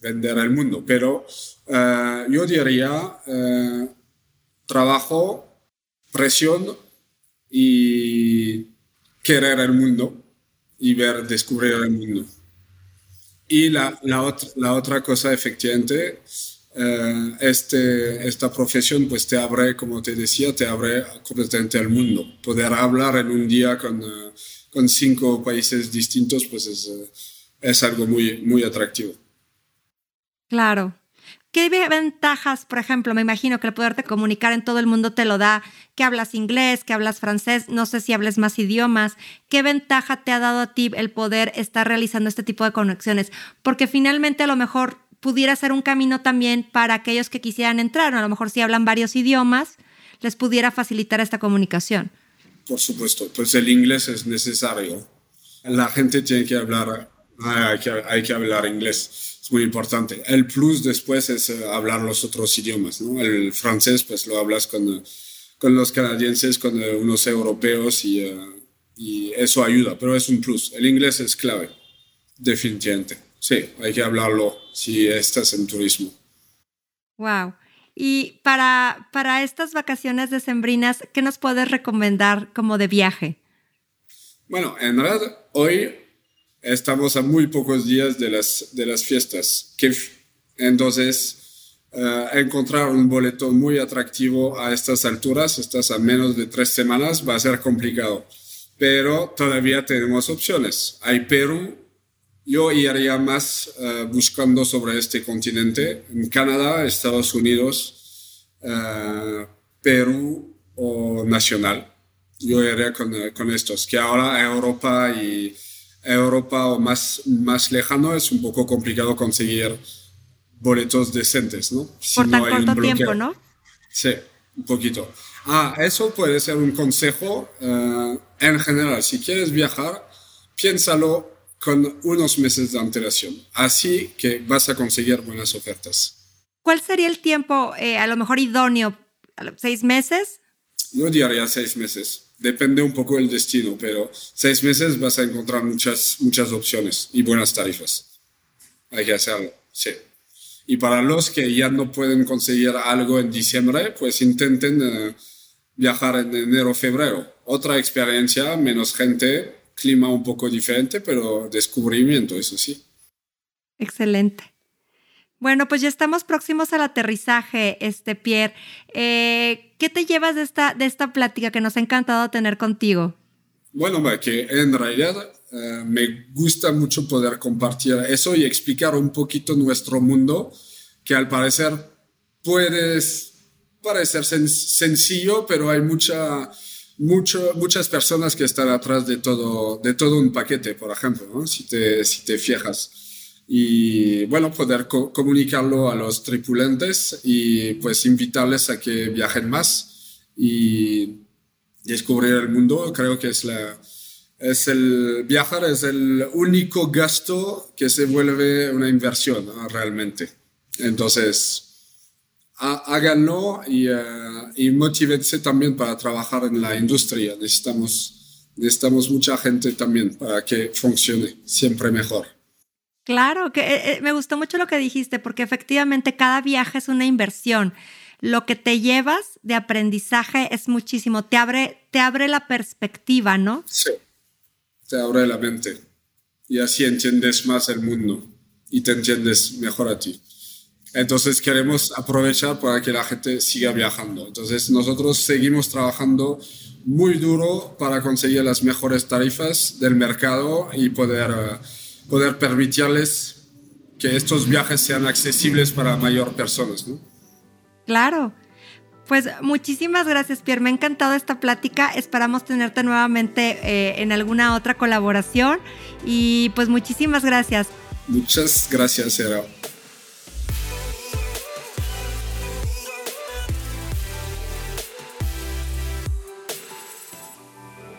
vender el mundo. Pero uh, yo diría uh, trabajo, presión y querer el mundo y ver, descubrir el mundo. Y la, la, otra, la otra cosa, efectivamente, este, esta profesión pues te abre, como te decía, te abre completamente al mundo. Poder hablar en un día con con cinco países distintos, pues es, eh, es algo muy, muy atractivo. Claro. ¿Qué ventajas, por ejemplo, me imagino que el poderte comunicar en todo el mundo te lo da, que hablas inglés, que hablas francés, no sé si hables más idiomas, ¿qué ventaja te ha dado a ti el poder estar realizando este tipo de conexiones? Porque finalmente a lo mejor pudiera ser un camino también para aquellos que quisieran entrar, o a lo mejor si hablan varios idiomas, les pudiera facilitar esta comunicación. Por supuesto, pues el inglés es necesario. La gente tiene que hablar, hay que, hay que hablar inglés, es muy importante. El plus después es eh, hablar los otros idiomas, ¿no? El francés, pues lo hablas con, con los canadienses, con eh, unos europeos y, eh, y eso ayuda, pero es un plus. El inglés es clave, definitivamente. Sí, hay que hablarlo si estás en turismo. Wow. Y para, para estas vacaciones decembrinas, ¿qué nos puedes recomendar como de viaje? Bueno, en realidad hoy estamos a muy pocos días de las, de las fiestas. Entonces, eh, encontrar un boleto muy atractivo a estas alturas, estás a menos de tres semanas, va a ser complicado. Pero todavía tenemos opciones. Hay Perú, yo iría más eh, buscando sobre este continente, en Canadá, Estados Unidos, uh, Perú o Nacional. Yo iría con, eh, con, estos, que ahora Europa y Europa o más, más lejano es un poco complicado conseguir boletos decentes, ¿no? Si Por tan corto tiempo, ¿no? Sí, un poquito. Ah, eso puede ser un consejo en general. Si quieres viajar, piénsalo con unos meses de antelación. Así que vas a conseguir buenas ofertas. ¿Cuál sería el tiempo eh, a lo mejor idóneo? ¿Seis meses? Yo diría seis meses. Depende un poco del destino, pero seis meses vas a encontrar muchas, muchas opciones y buenas tarifas. Hay que hacerlo, sí. Y para los que ya no pueden conseguir algo en diciembre, pues intenten eh, viajar en enero o febrero. Otra experiencia, menos gente, clima un poco diferente, pero descubrimiento, eso sí. Excelente. Bueno, pues ya estamos próximos al aterrizaje, este Pierre. Eh, ¿Qué te llevas de esta, de esta plática que nos ha encantado tener contigo? Bueno, que en realidad eh, me gusta mucho poder compartir eso y explicar un poquito nuestro mundo, que al parecer puede parecer sencillo, pero hay mucha mucho, muchas personas que están atrás de todo, de todo un paquete, por ejemplo, si, te, si te fijas. Y bueno, poder comunicarlo a los tripulantes y pues invitarles a que viajen más y descubrir el mundo. Creo que es la, es el viajar es el único gasto que se vuelve una inversión realmente. Entonces, háganlo y, uh, y motívense también para trabajar en la industria. Necesitamos, necesitamos mucha gente también para que funcione siempre mejor. Claro, que eh, eh, me gustó mucho lo que dijiste, porque efectivamente cada viaje es una inversión. Lo que te llevas de aprendizaje es muchísimo, te abre, te abre la perspectiva, ¿no? Sí, te abre la mente y así entiendes más el mundo y te entiendes mejor a ti. Entonces queremos aprovechar para que la gente siga viajando. Entonces nosotros seguimos trabajando muy duro para conseguir las mejores tarifas del mercado y poder, eh, poder permitirles que estos viajes sean accesibles para mayor personas. ¿no? Claro. Pues muchísimas gracias, Pierre. Me ha encantado esta plática. Esperamos tenerte nuevamente eh, en alguna otra colaboración. Y pues muchísimas gracias. Muchas gracias, Sera.